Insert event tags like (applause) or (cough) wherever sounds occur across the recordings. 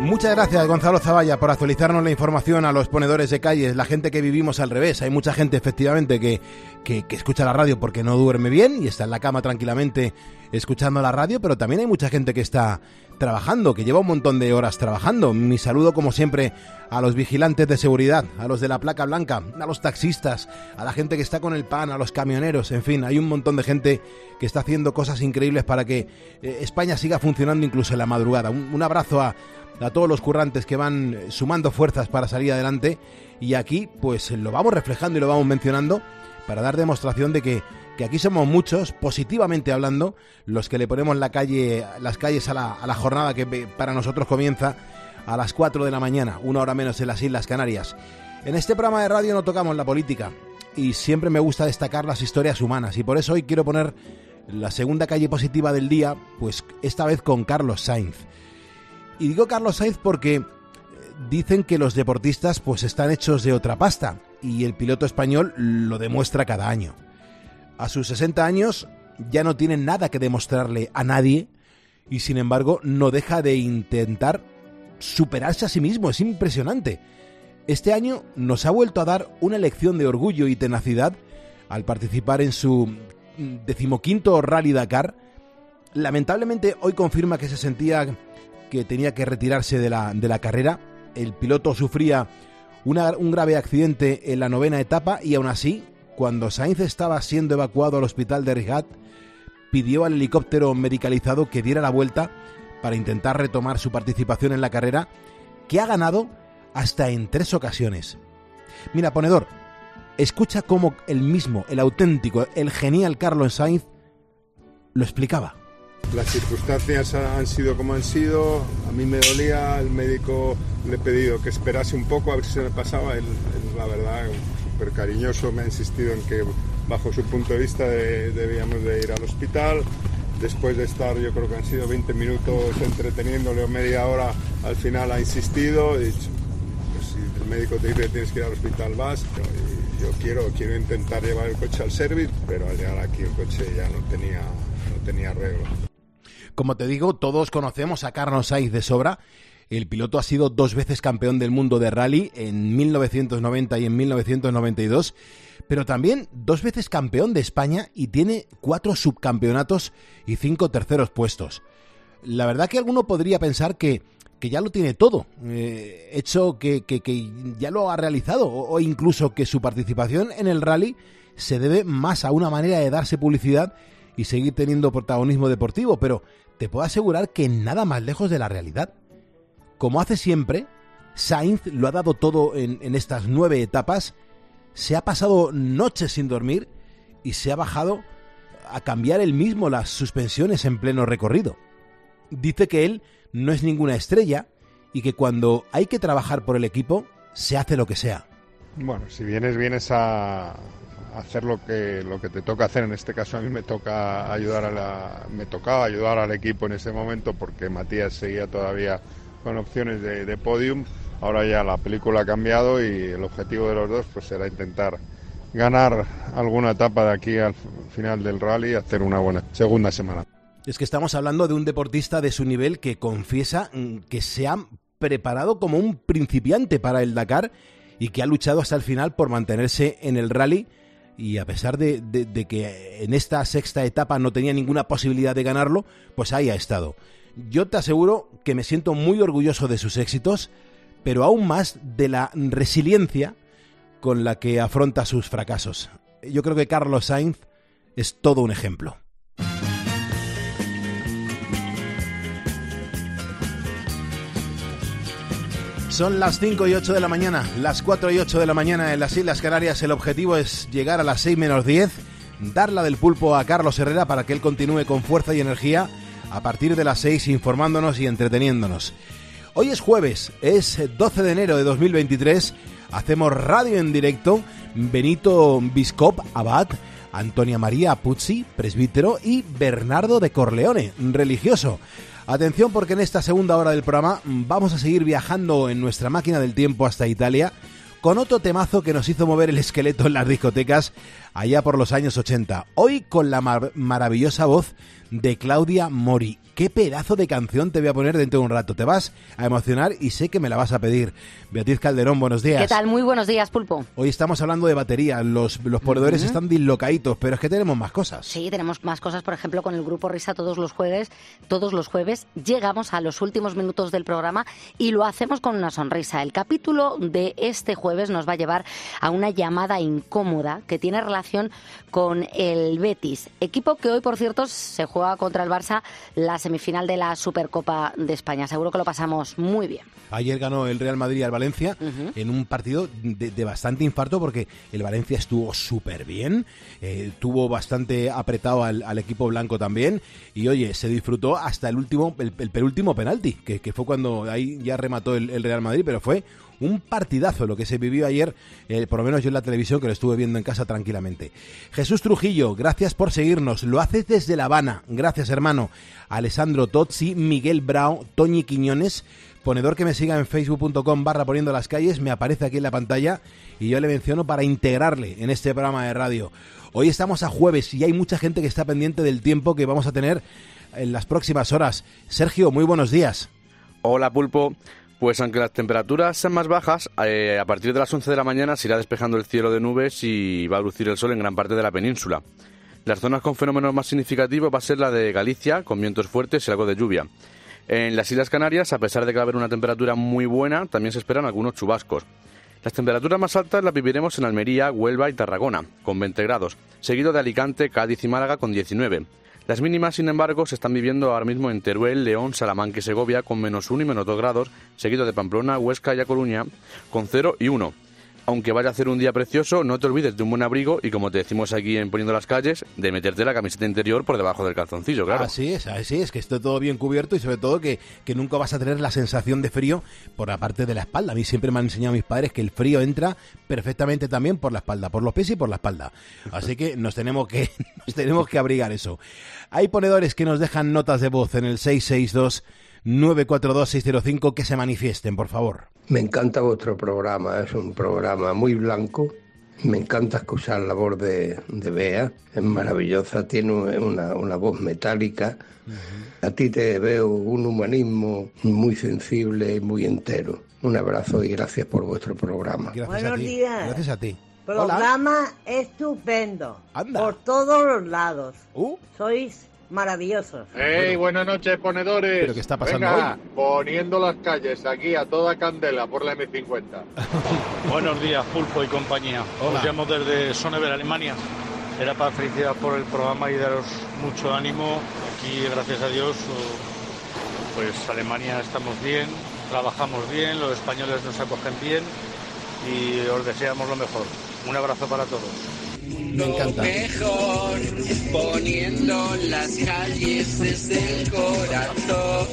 Muchas gracias Gonzalo Zavalla por actualizarnos la información a los ponedores de calles, la gente que vivimos al revés. Hay mucha gente efectivamente que, que, escucha la radio porque no duerme bien y está en la cama tranquilamente escuchando la radio, pero también hay mucha gente que está trabajando, que lleva un montón de horas trabajando. Mi saludo como siempre a los vigilantes de seguridad, a los de la placa blanca, a los taxistas, a la gente que está con el pan, a los camioneros, en fin, hay un montón de gente que está haciendo cosas increíbles para que eh, España siga funcionando incluso en la madrugada. un abrazo a a todos los currantes que van sumando fuerzas para salir adelante y aquí pues lo vamos reflejando y lo vamos mencionando para dar demostración de que, aquí somos muchos, positivamente hablando, los que le ponemos la calle, las calles a la, a la jornada que para nosotros comienza a las 4 de la mañana, una hora menos en las Islas Canarias. En este programa de radio no tocamos la política y siempre me gusta destacar las historias humanas y por eso hoy quiero poner la segunda calle positiva del día, pues esta vez con Carlos Sainz. Y digo Carlos Sainz porque eh, dicen que los deportistas pues están hechos de otra pasta y el piloto español lo demuestra cada año. A sus 60 años ya no tiene nada que demostrarle a nadie y sin embargo no deja de intentar superarse a sí mismo, es impresionante. Este año nos ha vuelto a dar una lección de orgullo y tenacidad al participar en su decimoquinto Rally Dakar. Lamentablemente hoy confirma que se sentía que tenía que retirarse de la, de la carrera. El piloto sufría un grave accidente en la novena etapa y aún así, cuando Sainz estaba siendo evacuado al hospital de Rigat, pidió al helicóptero medicalizado que diera la vuelta para intentar retomar su participación en la carrera, que ha ganado hasta en tres ocasiones. Mira, ponedor, escucha cómo el mismo, el auténtico, el genial Carlos Sainz lo explicaba. Las circunstancias han sido como han sido, a mí me dolía, el médico le he pedido que esperase un poco a ver si se me pasaba, la verdad súper cariñoso me ha insistido en que bajo su punto de vista debíamos de ir al hospital, después de estar yo creo que han sido 20 minutos entreteniéndole o media hora, al final ha insistido, dicho, pues si el médico te dice que tienes que ir al hospital vas, yo, quiero, quiero intentar llevar el coche al service, pero al llegar aquí el coche ya no tenía, no tenía arreglo. Como te digo, todos conocemos a Carlos Sainz de sobra. El piloto ha sido dos veces campeón del mundo de rally en 1990 y en 1992, pero también dos veces campeón de España y tiene cuatro subcampeonatos y cinco terceros puestos. La verdad que alguno podría pensar que, ya lo tiene todo, eh, hecho que, ya lo ha realizado, o incluso que su participación en el rally se debe más a una manera de darse publicidad y seguir teniendo protagonismo deportivo, pero te puedo asegurar que nada más lejos de la realidad. Como hace siempre, Sainz lo ha dado todo en, estas nueve etapas, se ha pasado noches sin dormir y se ha bajado a cambiar él mismo las suspensiones en pleno recorrido. Dice que él no es ninguna estrella y que cuando hay que trabajar por el equipo, se hace lo que sea. Bueno, si vienes, vienes a, hacer lo que, lo que te toca hacer. En este caso a mí me toca ayudar a la, me tocaba ayudar al equipo en ese momento porque Matías seguía todavía con opciones de, de podium. Ahora ya la película ha cambiado y el objetivo de los dos pues será intentar ganar alguna etapa de aquí al final del rally y hacer una buena segunda semana. Es que estamos hablando de un deportista de su nivel que confiesa mm, que se ha preparado como un principiante para el Dakar y que ha luchado hasta el final por mantenerse en el rally y a pesar de, que en esta sexta etapa no tenía ninguna posibilidad de ganarlo, pues ahí ha estado. Yo te aseguro que me siento muy orgulloso de sus éxitos, pero aún más de la resiliencia con la que afronta sus fracasos. Yo creo que Carlos Sainz es todo un ejemplo. Son las 5 y 8 de la mañana, las 4 y 8 de la mañana en las Islas Canarias. El objetivo es llegar a las 6 menos 10, darla del pulpo a Carlos Herrera para que él continúe con fuerza y energía a partir de las 6 informándonos y entreteniéndonos. Hoy es jueves, es 12 de enero de 2023, hacemos radio en directo, Benito Biscop Abad, Antonia María Puzzi, presbítero, y Bernardo de Corleone, religioso. Atención porque en esta segunda hora del programa vamos a seguir viajando en nuestra máquina del tiempo hasta Italia con otro temazo que nos hizo mover el esqueleto en las discotecas allá por los años 80. Hoy con la maravillosa voz de Claudia Mori. Qué pedazo de canción te voy a poner dentro de un rato. Te vas a emocionar y sé que me la vas a pedir. Beatriz Calderón, buenos días. ¿Qué tal? Muy buenos días, Pulpo. Hoy estamos hablando de batería. Los, los ponedores están dislocaditos, pero es que tenemos más cosas. Sí, tenemos más cosas. Por ejemplo, con el grupo Risa todos los jueves, todos los jueves llegamos a los últimos minutos del programa y lo hacemos con una sonrisa. El capítulo de este jueves nos va a llevar a una llamada incómoda que tiene relación con el Betis, equipo que hoy, por cierto, se juega contra el Barça la semifinal de la Supercopa de España. Seguro que lo pasamos muy bien. Ayer ganó el Real Madrid al Valencia en un partido de, bastante infarto porque el Valencia estuvo súper bien, eh, tuvo bastante apretado al, equipo blanco también y oye, se disfrutó hasta el último, el, penúltimo penalti, que, fue cuando ahí ya remató el Real Madrid, pero fue un partidazo lo que se vivió ayer, eh, por lo menos yo en la televisión que lo estuve viendo en casa tranquilamente. Jesús Trujillo, gracias por seguirnos. Lo haces desde La Habana. Gracias, hermano. Alessandro Tozzi, Miguel Brao, Toñi Quiñones, ponedor que me siga en facebook.com barra poniendo las calles, me aparece aquí en la pantalla y yo le menciono para integrarle en este programa de radio. Hoy estamos a jueves y hay mucha gente que está pendiente del tiempo que vamos a tener en las próximas horas. Sergio, muy buenos días. Hola Pulpo. Pues aunque las temperaturas sean más bajas, eh, a partir de las 11 de la mañana se irá despejando el cielo de nubes y va a lucir el sol en gran parte de la península. Las zonas con fenómenos más significativos va a ser la de Galicia, con vientos fuertes y algo de lluvia. En las Islas Canarias, a pesar de que va a haber una temperatura muy buena, también se esperan algunos chubascos. Las temperaturas más altas las viviremos en Almería, Huelva y Tarragona, con 20 grados, seguido de Alicante, Cádiz y Málaga con 19. Las mínimas, sin embargo, se están viviendo ahora mismo en Teruel, León, Salamanca y Segovia con menos 1 y menos 2 grados, seguido de Pamplona, Huesca y A Coruña con 0 y 1 aunque vaya a hacer un día precioso, no te olvides de un buen abrigo y como te decimos aquí en Poniendo las Calles, de meterte la camiseta interior por debajo del calzoncillo, claro. Así es, así es, que esté todo bien cubierto y sobre todo que, que nunca vas a tener la sensación de frío por la parte de la espalda. A mí siempre me han enseñado mis padres que el frío entra perfectamente también por la espalda, por los pies y por la espalda. Así que nos tenemos que, (laughs) nos tenemos que abrigar eso. Hay ponedores que nos dejan notas de voz en el 662 942-605 que se manifiesten, por favor. Me encanta vuestro programa, es un programa muy blanco. Me encanta escuchar la voz de, de Bea, es maravillosa, tiene una, una voz metálica. A ti te veo un humanismo muy sensible y muy entero. Un abrazo y gracias por vuestro programa. Buenos días. Gracias a ti. Programa estupendo. Por todos los lados. Uh. Sois maravillosos. ¡Hey! Buenas noches, ponedores. ¿Pero qué está pasando Venga, poniendo las calles aquí a toda candela por la M50. (laughs) Buenos días, Pulpo y compañía. Os llamo desde Sonneberg, Alemania. Era para felicitar por el programa y daros mucho ánimo. Aquí, gracias a Dios, pues Alemania estamos bien, trabajamos bien, los españoles nos acogen bien y os deseamos lo mejor. Un abrazo para todos. Me encanta. Mejor poniendo las calles desde el corazón.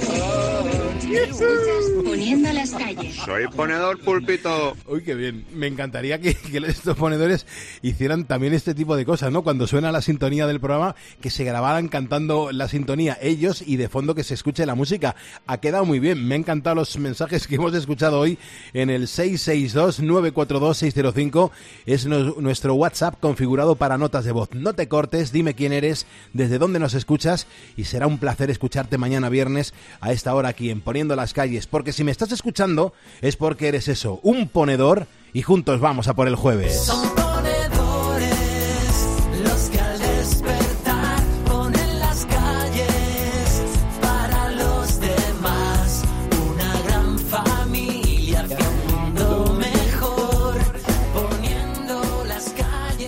Poniendo las calles. Soy ponedor pulpito. Uy, qué bien. Me encantaría que, estos ponedores hicieran también este tipo de cosas, ¿no? Cuando suena la sintonía del programa, que se grabaran cantando la sintonía ellos y de fondo que se escuche la música. Ha quedado muy bien. Me han encantado los mensajes que hemos escuchado hoy en el 662-942-605. Es nuestro WhatsApp configurado para notas de voz. No te cortes, dime quién eres, desde dónde nos escuchas y será un placer escucharte mañana viernes a esta hora aquí en Poniendo las calles, porque si me estás escuchando es porque eres eso, un ponedor y juntos vamos a por el jueves.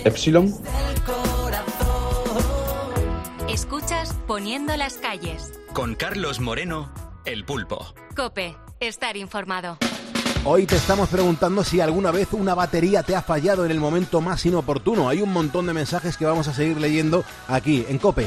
Epsilon. Escuchas Poniendo las calles. Con Carlos Moreno, El Pulpo. Cope, estar informado. Hoy te estamos preguntando si alguna vez una batería te ha fallado en el momento más inoportuno. Hay un montón de mensajes que vamos a seguir leyendo aquí en Cope.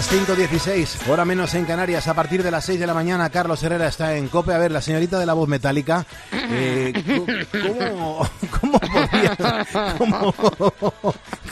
Las 5.16, hora menos en Canarias. A partir de las 6 de la mañana, Carlos Herrera está en COPE. A ver, la señorita de la voz metálica, eh, ¿cómo,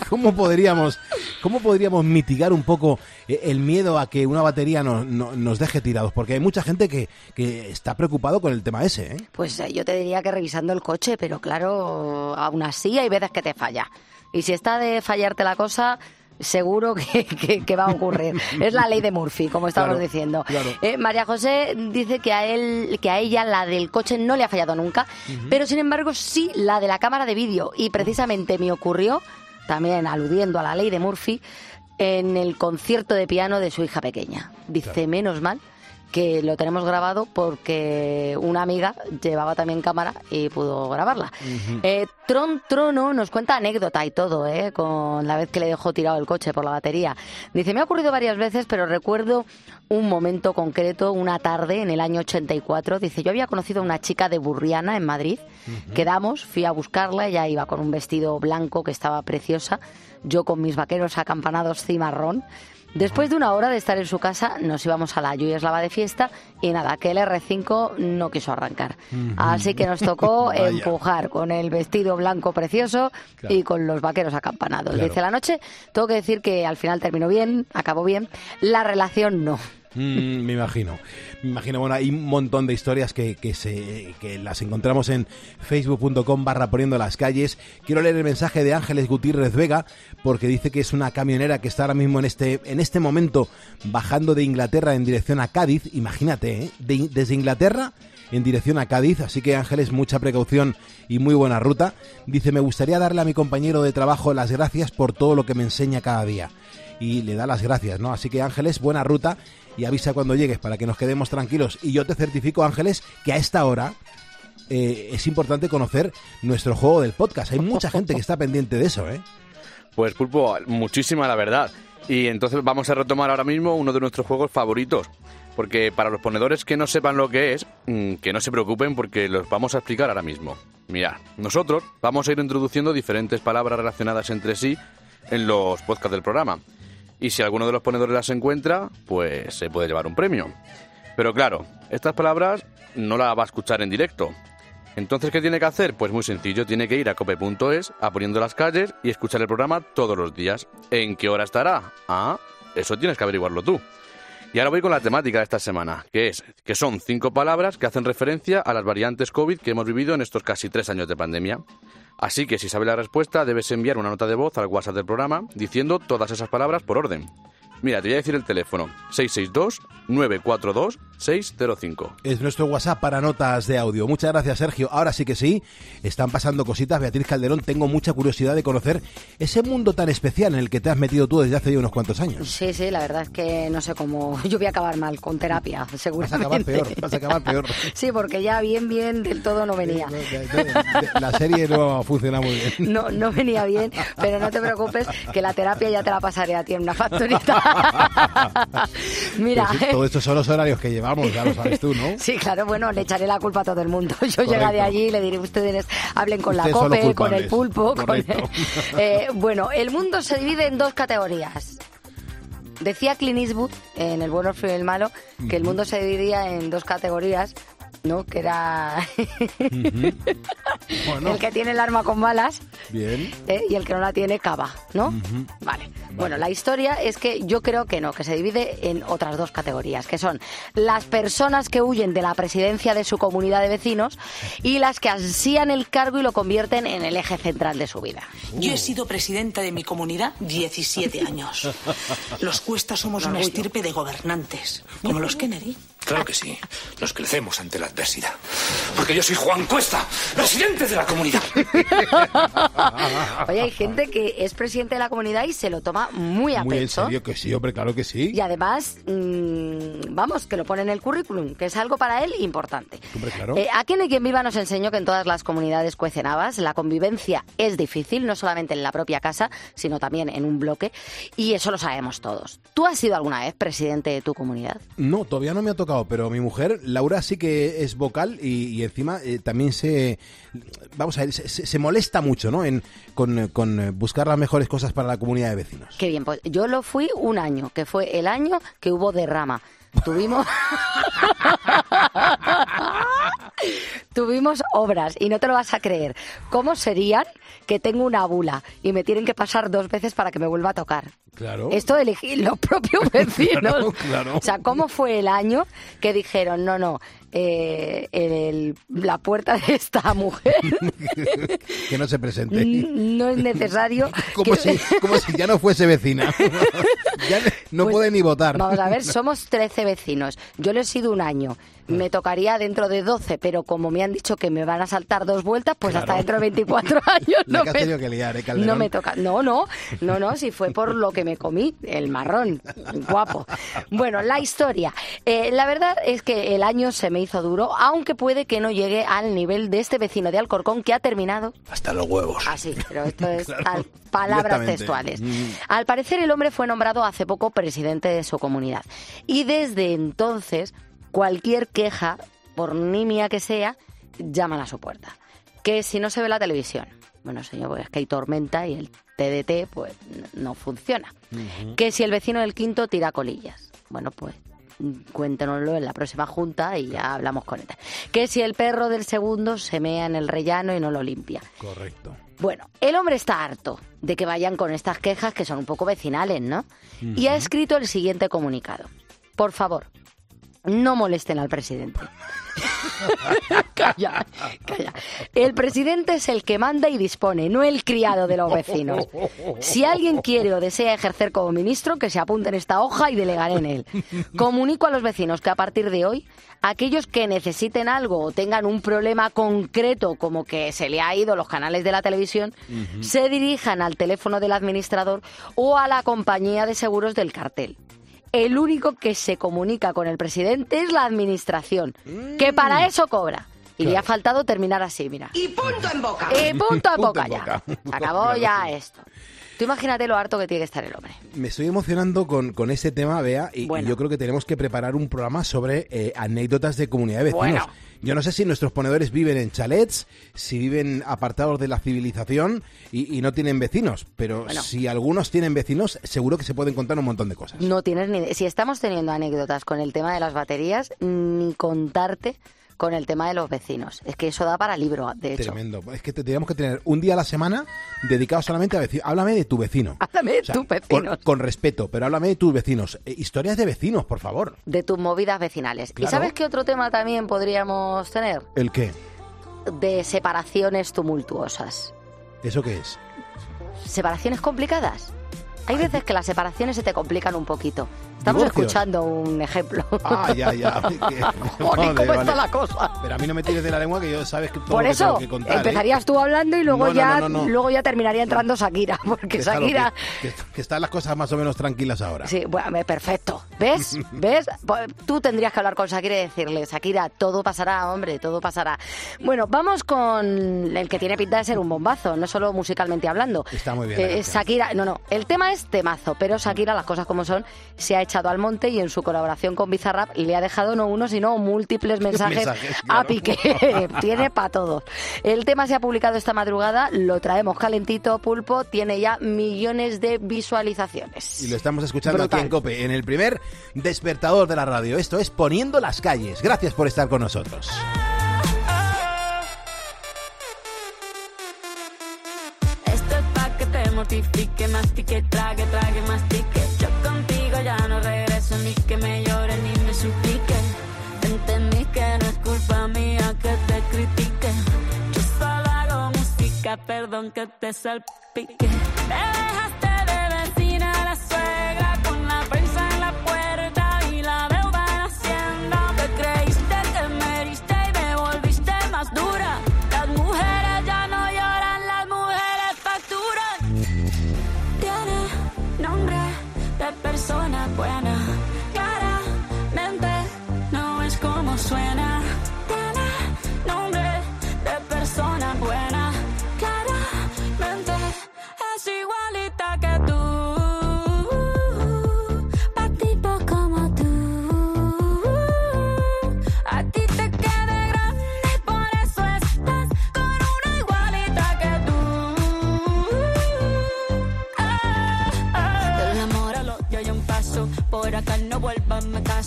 cómo, podríamos, ¿cómo podríamos mitigar un poco eh, el miedo a que una batería nos, nos deje tirados? Porque hay mucha gente que, que está preocupado con el tema ese. ¿eh? Pues yo te diría que revisando el coche, pero claro, aún así hay veces que te falla. Y si está de fallarte la cosa, seguro que, va a ocurrir. (laughs) es la ley de Murphy, como estamos diciendo. Eh, María José dice que a él, que a ella la del coche no le ha fallado nunca, pero sin embargo sí la de la cámara de vídeo. Y precisamente me ocurrió, también aludiendo a la ley de Murphy, en el concierto de piano de su hija pequeña. Dice, menos mal que lo tenemos grabado porque una amiga llevaba también cámara y pudo grabarla. Eh, Tron Trono nos cuenta anécdota y todo, ¿eh? con la vez que le dejó tirado el coche por la batería. Dice, me ha ocurrido varias veces, pero recuerdo un momento concreto, una tarde en el año 84. Dice, yo había conocido a una chica de Burriana en Madrid. Quedamos, fui a buscarla, ella iba con un vestido blanco que estaba preciosa, yo con mis vaqueros acampanados cimarrón. Después de una hora de estar en su casa, nos íbamos a la Yuyeslava de fiesta y nada, que el R5 no quiso arrancar. Así que nos tocó (laughs) empujar con el vestido blanco precioso y con los vaqueros acampanados. Dice la noche, tengo que decir que al final terminó bien, acabó bien, la relación no. Mm, me imagino. Me imagino, bueno, hay un montón de historias que, que, se, que las encontramos en facebook.com barra poniendo las calles. Quiero leer el mensaje de Ángeles Gutiérrez Vega porque dice que es una camionera que está ahora mismo en este, en este momento bajando de Inglaterra en dirección a Cádiz. Imagínate, ¿eh? desde Inglaterra en dirección a Cádiz, así que Ángeles, mucha precaución y muy buena ruta. Dice, me gustaría darle a mi compañero de trabajo las gracias por todo lo que me enseña cada día. Y le da las gracias, ¿no? Así que Ángeles, buena ruta y avisa cuando llegues para que nos quedemos tranquilos. Y yo te certifico, Ángeles, que a esta hora eh, es importante conocer nuestro juego del podcast. Hay mucha gente que está pendiente de eso, ¿eh? Pues Pulpo, muchísima la verdad. Y entonces vamos a retomar ahora mismo uno de nuestros juegos favoritos. Porque para los ponedores que no sepan lo que es, mm, que no se preocupen porque los vamos a explicar ahora mismo. Mira, nosotros vamos a ir introduciendo diferentes palabras relacionadas entre sí en los podcasts del programa y si alguno de los ponedores las encuentra, pues se puede llevar un premio. Pero claro, estas palabras no las va a escuchar en directo. Entonces, ¿qué tiene que hacer? Pues muy sencillo, tiene que ir a cope.es, a poniendo las calles y escuchar el programa todos los días. ¿En qué hora estará? Ah, eso tienes que averiguarlo tú. Y ahora voy con la temática de esta semana, que es que son cinco palabras que hacen referencia a las variantes COVID que hemos vivido en estos casi tres años de pandemia. Así que si sabes la respuesta, debes enviar una nota de voz al WhatsApp del programa diciendo todas esas palabras por orden. Mira, te voy a decir el teléfono. 662-942-605. Es nuestro WhatsApp para notas de audio. Muchas gracias, Sergio. Ahora sí que sí, están pasando cositas. Beatriz Calderón, tengo mucha curiosidad de conocer ese mundo tan especial en el que te has metido tú desde hace ya unos cuantos años. Sí, sí, la verdad es que no sé cómo... (laughs) Yo voy a acabar mal con terapia, seguramente. Vas a acabar peor, vas a acabar peor. (laughs) sí, porque ya bien, bien del todo no venía. La serie no funciona muy bien. No, no venía bien, pero no te preocupes que la terapia ya te la pasaré a ti en una factorita. (laughs) (laughs) Mira. todo esto son los horarios que llevamos, ya lo sabes tú, ¿no? (laughs) Sí, claro, bueno, le echaré la culpa a todo el mundo. (laughs) Yo llegaré allí y le diré, ustedes hablen con la COPE, con el pulpo, con el... Eh, bueno, el mundo se divide en dos categorías. Decía Clint Eastwood, en El bueno, el frío y el malo, que el mundo se dividía en dos categorías ¿no? Que era (laughs) el que tiene el arma con balas Bien. ¿eh? y el que no la tiene cava, ¿no? vale. Bueno, la historia es que yo creo que no, que se divide en otras dos categorías, que son las personas que huyen de la presidencia de su comunidad de vecinos y las que ansían el cargo y lo convierten en el eje central de su vida. Yo he sido presidenta de mi comunidad 17 años. Los cuestas somos una estirpe de gobernantes, como los Kennedy. Claro que sí. Nos crecemos ante la adversidad. Porque yo soy Juan Cuesta, presidente de la comunidad. Oye, hay gente que es presidente de la comunidad y se lo toma muy a muy en serio que sí, hombre, claro que sí. Y además, mm, vamos, que lo pone en el currículum, que es algo para él importante. Hombre, claro. Eh, aquí en Quien Viva nos enseñó que en todas las comunidades cuecen habas, la convivencia es difícil, no solamente en la propia casa, sino también en un bloque, y eso lo sabemos todos. ¿Tú has sido alguna vez presidente de tu comunidad? No, todavía no me ha tocado pero mi mujer, Laura, sí que es vocal y, encima eh, también se, vamos a ver, se, molesta mucho, ¿no? En, con, con, buscar las mejores cosas para la comunidad de vecinos. Qué bien, pues yo lo fui un año, que fue el año que hubo derrama. Tuvimos... (laughs) (laughs) Tuvimos obras y no te lo vas a creer. ¿Cómo serían que tengo una bula y me tienen que pasar dos veces para que me vuelva a tocar? Claro. Esto de elegir los propios (laughs) vecinos. O sea, ¿cómo fue el año que dijeron, no, no, eh, la puerta de esta mujer. (laughs) que no se presente. No es necesario. (laughs) como, si, como si ya no fuese vecina. ya no pues puede ni votar. Vamos a ver, somos 13 vecinos. Yo le he sido un año me tocaría dentro de 12, pero como me han dicho que me van a saltar dos vueltas, pues hasta dentro de 24 (laughs) años no me, que liar, ¿eh, no me toca. No, no, no, no, si fue por lo que me comí, el marrón, guapo. Bueno, la historia. Eh, la verdad es que el año se me hizo duro, aunque puede que no llegue al nivel de este vecino de Alcorcón que ha terminado. Hasta los huevos. Ah, sí, pero esto es (laughs) palabras textuales. Mm. Al parecer el hombre fue nombrado hace poco presidente de su comunidad. Y desde entonces cualquier queja, por nimia que sea, llaman a su puerta. Que si no se ve la televisión, bueno, señor, pues es que hay tormenta y el TDT pues no funciona. Que si el vecino del quinto tira colillas, bueno, pues cuéntenoslo en la próxima junta y ya hablamos con él. Que si el perro del segundo se mea en el rellano y no lo limpia. Correcto. Bueno, el hombre está harto de que vayan con estas quejas que son un poco vecinales, ¿no? Y ha escrito el siguiente comunicado. Por favor, no molesten al presidente. (laughs) calla, calla. El presidente es el que manda y dispone, no el criado de los vecinos. Si alguien quiere o desea ejercer como ministro, que se apunte en esta hoja y delegaré en él. Comunico a los vecinos que a partir de hoy, aquellos que necesiten algo o tengan un problema concreto, como que se le ha ido los canales de la televisión, se dirijan al teléfono del administrador o a la compañía de seguros del cartel el único que se comunica con el presidente es la administración, que para mm. eso cobra. Y le ha faltado terminar así, mira. Y punto en boca. Y punto en (laughs) boca ya. Acabó (laughs) ya esto. Tú imagínate lo harto que tiene que estar el hombre. Me estoy emocionando con, con ese tema, Bea, y, yo creo que tenemos que preparar un programa sobre eh, anécdotas de comunidad de vecinos. Yo no sé si nuestros ponedores viven en chalets, si viven apartados de la civilización y, no tienen vecinos, pero si algunos tienen vecinos, seguro que se pueden contar un montón de cosas. No tienes ni... Si estamos teniendo anécdotas con el tema de las baterías, ni contarte con el tema de los vecinos. Es que eso da para libro, de hecho. Tremendo. Es que tenemos que tener un día a la semana dedicado solamente a vecinos. Háblame de tu vecino. Háblame de tus vecinos. Con, respeto, pero háblame de tus vecinos. Eh, historias de vecinos, por favor. De tus movidas vecinales. ¿Y sabes qué otro tema también podríamos tener? ¿El qué? De separaciones tumultuosas. ¿Eso qué es? ¿Separaciones complicadas? Hay veces que las separaciones se te complican un poquito. Estamos escuchando un ejemplo. Ah, ya, ya. (laughs) (laughs) ¿Cómo está la cosa? Pero a mí no me tires de la lengua que yo sabes que todo Por eso, que contar, ¿eh? empezarías tú hablando y luego ya luego ya terminaría entrando Shakira, (laughs) porque Shakira... Que, están las cosas más o menos tranquilas ahora. Sí, bueno, perfecto. ¿Ves? ¿Ves? Pues tú tendrías que hablar con Shakira y decirle, Shakira, todo pasará, hombre, todo pasará. Bueno, vamos con el que tiene pinta de ser un bombazo, no solo musicalmente hablando. Está muy bien. Eh, Shakira, no, no, el tema es temazo, pero Shakira, las cosas como son, se ha echado al monte y en su colaboración con Bizarrap le ha dejado no uno, sino múltiples mensajes, a Piqué. (laughs) tiene para todos. El tema se ha publicado esta madrugada, lo traemos calentito, pulpo, tiene ya millones de visualizaciones. Y lo estamos escuchando aquí en COPE, en el primer despertador de la radio. Esto es Poniendo las calles. Gracias por estar con nosotros. Esto es pa' que te mortifique, mastique, perdón que te salpique.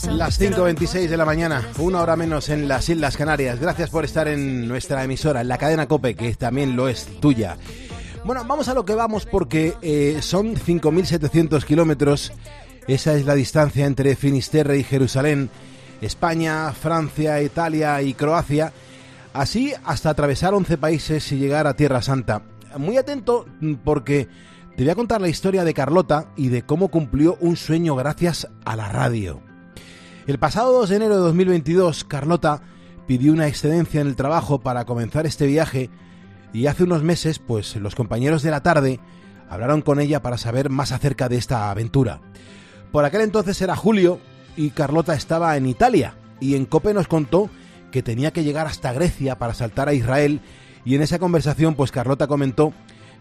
Las 5.26 de la mañana, una hora menos en las Islas Canarias. Gracias por estar en nuestra emisora, en la cadena Cope, que también lo es tuya. Bueno, vamos a lo que vamos porque eh, son 5.700 kilómetros. Esa es la distancia entre Finisterre y Jerusalén, España, Francia, Italia y Croacia. Así hasta atravesar 11 países y llegar a Tierra Santa. Muy atento porque te voy a contar la historia de Carlota y de cómo cumplió un sueño gracias a la radio. El pasado 2 de enero de 2022, Carlota pidió una excedencia en el trabajo para comenzar este viaje y hace unos meses, pues los compañeros de la tarde hablaron con ella para saber más acerca de esta aventura. Por aquel entonces era julio y Carlota estaba en Italia y en Cope nos contó que tenía que llegar hasta Grecia para saltar a Israel y en esa conversación pues Carlota comentó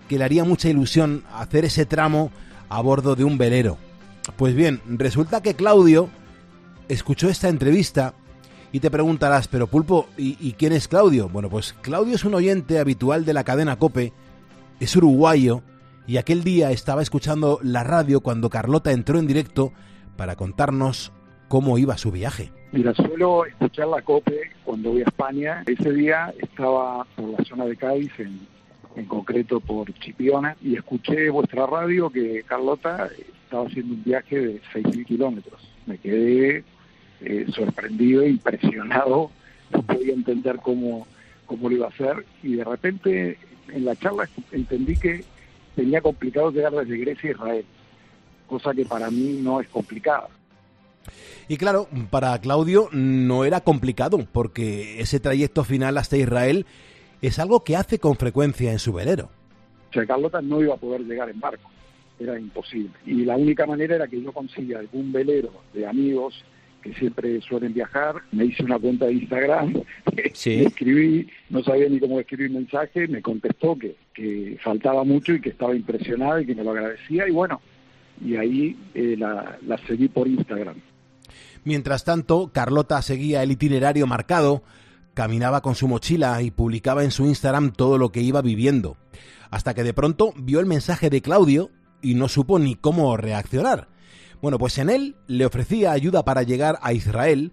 que le haría mucha ilusión hacer ese tramo a bordo de un velero. Pues bien, resulta que Claudio escuchó esta entrevista y te preguntarás, pero Pulpo, ¿y, quién es Claudio? Bueno, pues Claudio es un oyente habitual de la cadena Cope, es uruguayo y aquel día estaba escuchando la radio cuando Carlota entró en directo para contarnos cómo iba su viaje. Mira, suelo escuchar la COPE cuando voy a España. Ese día estaba por la zona de Cádiz, en, en concreto por Chipiona, y escuché vuestra radio que Carlota estaba haciendo un viaje de 6.000 kilómetros. Me quedé eh, sorprendido, impresionado, no podía entender cómo, cómo lo iba a hacer, y de repente en la charla entendí que tenía complicado llegar desde Grecia a Israel, cosa que para mí no es complicada. Y claro, para Claudio no era complicado, porque ese trayecto final hasta Israel es algo que hace con frecuencia en su velero. O sea, Carlota no iba a poder llegar en barco, era imposible. Y la única manera era que yo consiga algún velero de amigos que siempre suelen viajar, me hice una cuenta de Instagram, (laughs) ¿Sí? escribí, no sabía ni cómo escribir mensaje, me contestó que, que faltaba mucho y que estaba impresionada y que me lo agradecía y bueno, y ahí eh, la, la seguí por Instagram. Mientras tanto, Carlota seguía el itinerario marcado, caminaba con su mochila y publicaba en su Instagram todo lo que iba viviendo, hasta que de pronto vio el mensaje de Claudio y no supo ni cómo reaccionar. Bueno, pues en él le ofrecía ayuda para llegar a Israel.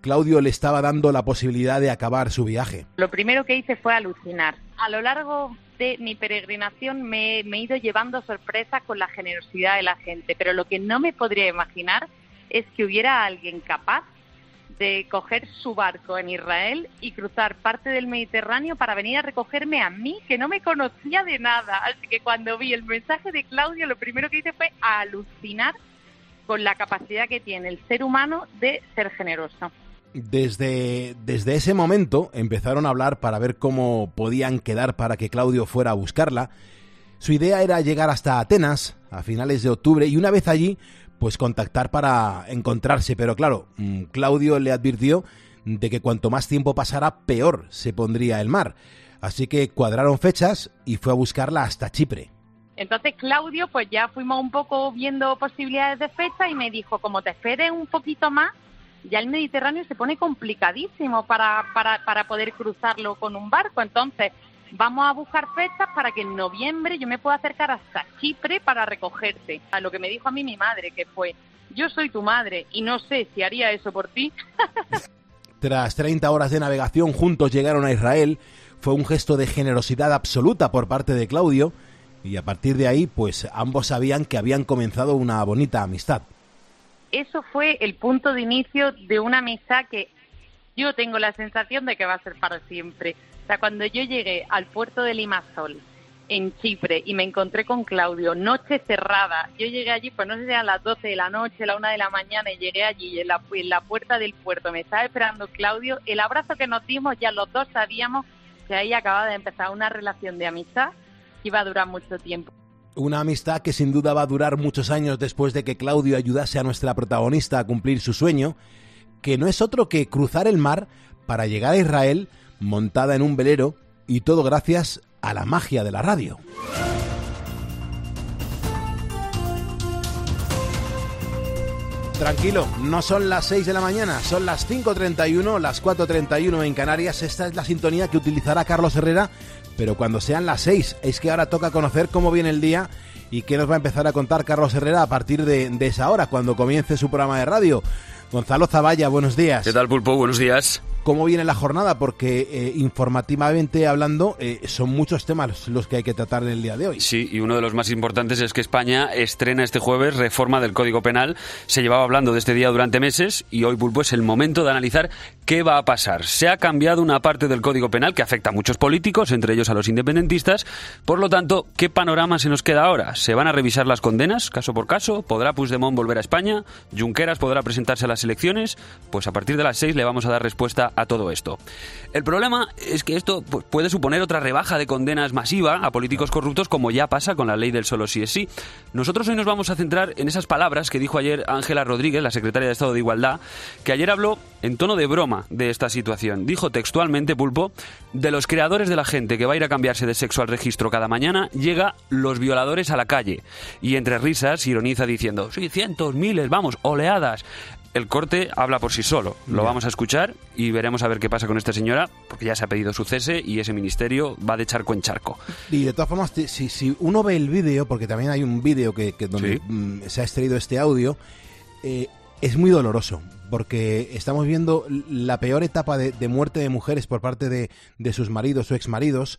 Claudio le estaba dando la posibilidad de acabar su viaje. Lo primero que hice fue alucinar. A lo largo de mi peregrinación me, me he ido llevando sorpresas con la generosidad de la gente, pero lo que no me podría imaginar es que hubiera alguien capaz de coger su barco en Israel y cruzar parte del Mediterráneo para venir a recogerme a mí, que no me conocía de nada. Así que cuando vi el mensaje de Claudio, lo primero que hice fue alucinar con la capacidad que tiene el ser humano de ser generoso. Desde, desde ese momento empezaron a hablar para ver cómo podían quedar para que Claudio fuera a buscarla. Su idea era llegar hasta Atenas a finales de octubre y una vez allí, pues contactar para encontrarse. Pero claro, mm, Claudio le advirtió de que cuanto más tiempo pasara, peor se pondría el mar. Así que cuadraron fechas y fue a buscarla hasta Chipre. Entonces Claudio, pues ya fuimos un poco viendo posibilidades de fecha y me dijo, como te esperes un poquito más, ya el Mediterráneo se pone complicadísimo para, para, para poder cruzarlo con un barco. Entonces vamos a buscar fechas para que en noviembre yo me pueda acercar hasta Chipre para recogerte. A lo que me dijo a mí mi madre, que fue, yo soy tu madre y no sé si haría eso por ti. (laughs) Tras 30 horas de navegación juntos llegaron a Israel. Fue un gesto de generosidad absoluta por parte de Claudio y a partir de ahí, pues ambos sabían que habían comenzado una bonita amistad. Eso fue el punto de inicio de una amistad que yo tengo la sensación de que va a ser para siempre. O sea, cuando yo llegué al puerto de Limassol, en Chipre, y me encontré con Claudio, noche cerrada, yo llegué allí, pues no sé si eran las 12 de la noche, la 1 de la mañana, y llegué allí en la, en la puerta del puerto, me estaba esperando Claudio, el abrazo que nos dimos, ya los dos sabíamos que ahí acababa de empezar una relación de amistad iba a durar mucho tiempo. Una amistad que sin duda va a durar muchos años después de que Claudio ayudase a nuestra protagonista a cumplir su sueño, que no es otro que cruzar el mar para llegar a Israel montada en un velero y todo gracias a la magia de la radio. Tranquilo, no son las 6 de la mañana, son las 5.31, las 4.31 en Canarias. Esta es la sintonía que utilizará Carlos Herrera, pero cuando sean las 6, es que ahora toca conocer cómo viene el día y qué nos va a empezar a contar Carlos Herrera a partir de, de esa hora, cuando comience su programa de radio. Gonzalo Zavalla, buenos días. ¿Qué tal, Pulpo? Buenos días cómo viene la jornada, porque eh, informativamente hablando eh, son muchos temas los que hay que tratar en el día de hoy. Sí, y uno de los más importantes es que España estrena este jueves reforma del Código Penal. Se llevaba hablando de este día durante meses y hoy Pulpo es el momento de analizar qué va a pasar. Se ha cambiado una parte del Código Penal que afecta a muchos políticos, entre ellos a los independentistas. Por lo tanto, ¿qué panorama se nos queda ahora? ¿Se van a revisar las condenas caso por caso? ¿Podrá Puigdemont volver a España? ¿Junqueras podrá presentarse a las elecciones? Pues a partir de las seis le vamos a dar respuesta a todo esto. El problema es que esto puede suponer otra rebaja de condenas masiva a políticos corruptos como ya pasa con la ley del solo sí es sí. Nosotros hoy nos vamos a centrar en esas palabras que dijo ayer Ángela Rodríguez, la secretaria de Estado de Igualdad, que ayer habló en tono de broma de esta situación. Dijo textualmente, Pulpo, de los creadores de la gente que va a ir a cambiarse de sexo al registro cada mañana, llega los violadores a la calle. Y entre risas ironiza diciendo, sí, cientos, miles, vamos, oleadas el corte habla por sí solo. Lo vamos a escuchar y veremos a ver qué pasa con esta señora, porque ya se ha pedido su cese y ese ministerio va de charco en charco. Y de todas formas, si, si uno ve el vídeo, porque también hay un vídeo que, donde mm, se ha extraído este audio, eh, es muy doloroso, porque estamos viendo la peor etapa de, de muerte de mujeres por parte de, de sus maridos o exmaridos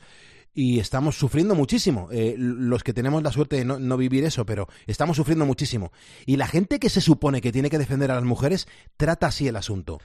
y estamos sufriendo muchísimo. Eh, los que tenemos la suerte de no, vivir eso, pero estamos sufriendo muchísimo. Y la gente que se supone que tiene que defender a las mujeres trata así el asunto.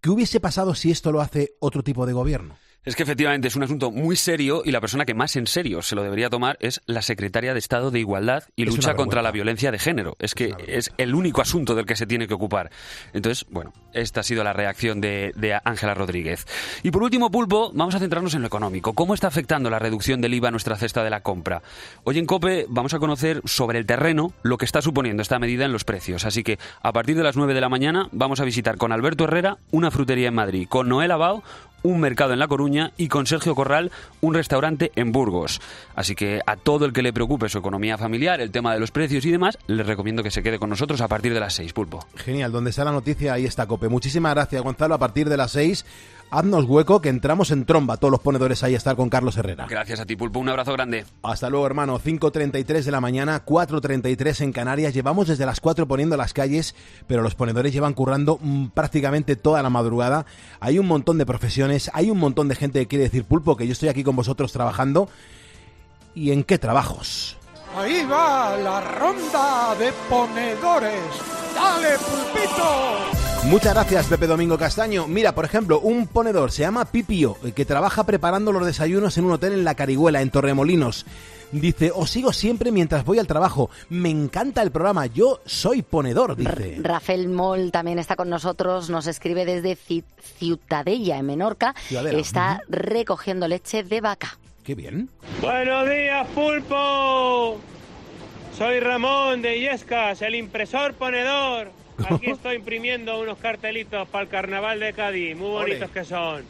¿Qué hubiese pasado si esto lo hace otro tipo de gobierno? Es que efectivamente es un asunto muy serio y la persona que más en serio se lo debería tomar es la secretaria de Estado de Igualdad y lucha contra la violencia de género. Es que es, el único asunto del que se tiene que ocupar. Entonces, bueno, esta ha sido la reacción de Ángela Rodríguez. Y por último, Pulpo, vamos a centrarnos en lo económico. ¿Cómo está afectando la reducción del IVA a nuestra cesta de la compra? Hoy en COPE vamos a conocer sobre el terreno lo que está suponiendo esta medida en los precios. Así que a partir de las 9 de la mañana vamos a visitar con Alberto Herrera una frutería en Madrid, con Noel Abao un mercado en La Coruña y con Sergio Corral un restaurante en Burgos. Así que a todo el que le preocupe su economía familiar, el tema de los precios y demás, les recomiendo que se quede con nosotros a partir de las 6, Pulpo. Genial, donde está la noticia, ahí está Cope. Muchísimas gracias, Gonzalo. A partir de las 6 haznos hueco que entramos en tromba. Todos los ponedores ahí a estar con Carlos Herrera. Gracias a ti, Pulpo. Un abrazo grande. Hasta luego, hermano. 5.33 de la mañana, 4.33 en Canarias. Llevamos desde las 4 poniendo las calles, pero los ponedores llevan currando mm, prácticamente toda la madrugada. Hay un montón de profesiones, hay un montón de gente que quiere decir, Pulpo, que yo estoy aquí con vosotros trabajando. ¿Y en qué trabajos? Ahí va la ronda de ponedores. ¡Dale, pulpito! Muchas gracias, Pepe Domingo Castaño. Mira, por ejemplo, un ponedor se llama Pipio, que trabaja preparando los desayunos en un hotel en La Carihuela, en Torremolinos. Dice, os sigo siempre mientras voy al trabajo. Me encanta el programa. Yo soy ponedor, dice. Rafael Moll también está con nosotros. Nos escribe desde Ciutadella, en Menorca. Está recogiendo leche de vaca. Qué bien. Buenos días, pulpo. Soy Ramón de Yescas, el impresor ponedor. Aquí estoy imprimiendo unos cartelitos para el carnaval de Cádiz, muy bonitos que son.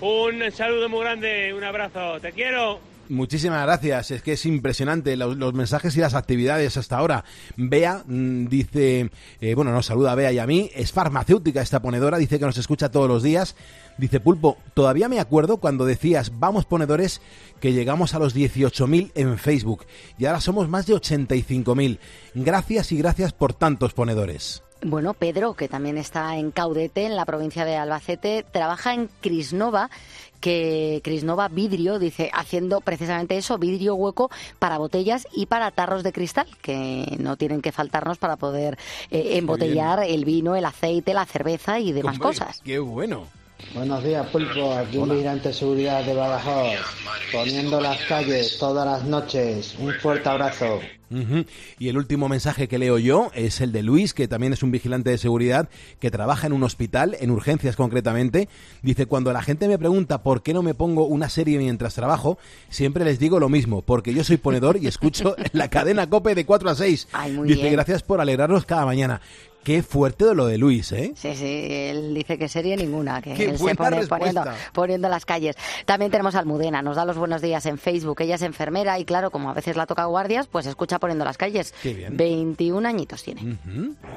Un saludo muy grande, un abrazo, te quiero. Muchísimas gracias, es que es impresionante los, mensajes y las actividades hasta ahora. Bea mm, dice, eh, bueno, nos saluda a Bea y a mí, es farmacéutica esta ponedora, dice que nos escucha todos los días. Dice Pulpo, todavía me acuerdo cuando decías, vamos ponedores, que llegamos a los 18.000 en Facebook y ahora somos más de 85.000. Gracias y gracias por tantos ponedores. Bueno, Pedro, que también está en Caudete, en la provincia de Albacete, trabaja en Crisnova, que Crisnova Vidrio, dice, haciendo precisamente eso, vidrio hueco para botellas y para tarros de cristal, que no tienen que faltarnos para poder eh, embotellar el vino, el aceite, la cerveza y demás cosas. ¡Qué bueno! Buenos días, Pulpo. Aquí un vigilante de seguridad de Badajoz, poniendo las calles todas las noches. Un fuerte abrazo. Y el último mensaje que leo yo es el de Luis, que también es un vigilante de seguridad que trabaja en un hospital, en urgencias concretamente. Dice, cuando la gente me pregunta por qué no me pongo una serie mientras trabajo, siempre les digo lo mismo, porque yo soy ponedor y escucho (laughs) la cadena COPE de 4 a 6. Dice, gracias por alegrarnos cada mañana. Qué fuerte de lo de Luis, ¿eh? Sí, sí, él dice que serie ninguna, que Qué él se pone poniendo, poniendo las calles. También tenemos a Almudena, nos da los buenos días en Facebook, ella es enfermera y claro, como a veces la toca guardias, pues escucha poniendo las calles. Qué bien. 21 añitos tiene.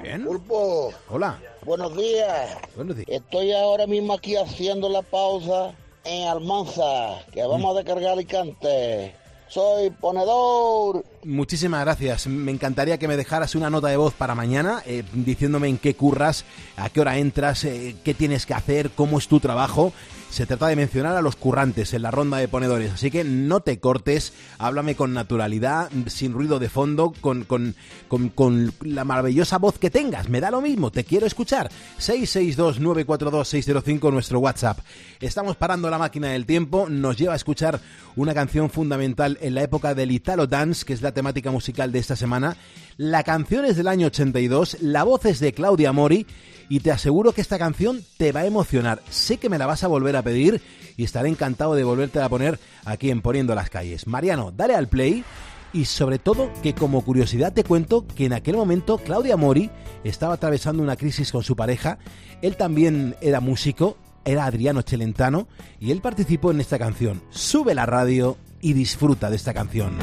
Bien. Pulpo, Hola. buenos días. Buenos días. Estoy ahora mismo aquí haciendo la pausa en Almanza, que vamos a descargar Alicante. Soy ponedor. Muchísimas gracias. Me encantaría que me dejaras una nota de voz para mañana eh, diciéndome en qué curras, a qué hora entras, eh, qué tienes que hacer, cómo es tu trabajo. Se trata de mencionar a los currantes en la ronda de ponedores, así que no te cortes, háblame con naturalidad, sin ruido de fondo, con, con, con, con la maravillosa voz que tengas. Me da lo mismo, te quiero escuchar. 662-942-605, nuestro WhatsApp. Estamos parando la máquina del tiempo, nos lleva a escuchar una canción fundamental en la época del Italo Dance, que es la temática musical de esta semana. La canción es del año 82, la voz es de Claudia Mori y te aseguro que esta canción te va a emocionar. Sé que me la vas a volver a pedir y estaré encantado de volverte a poner aquí en Poniendo las Calles. Mariano, dale al play y sobre todo que como curiosidad te cuento que en aquel momento Claudia Mori estaba atravesando una crisis con su pareja, él también era músico, era Adriano Celentano y él participó en esta canción. Sube la radio y disfruta de esta canción.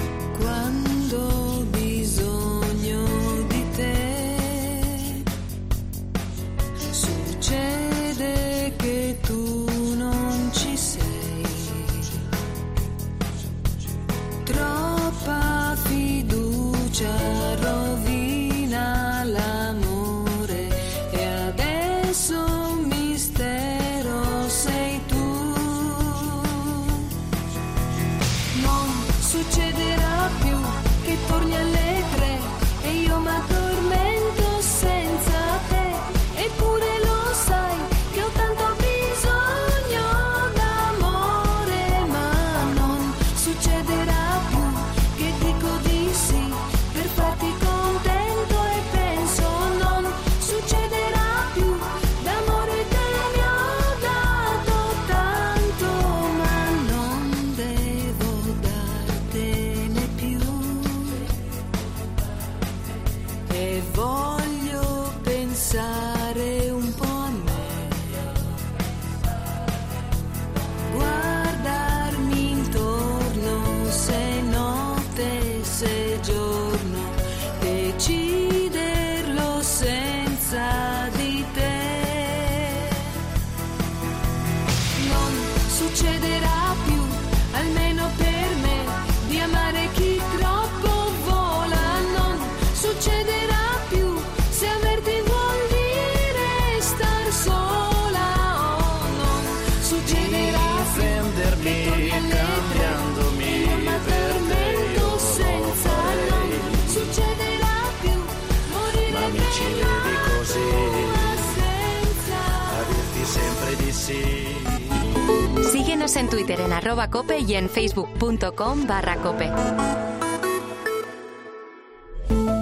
Síguenos en Twitter en arroba cope y en facebook.com barra cope.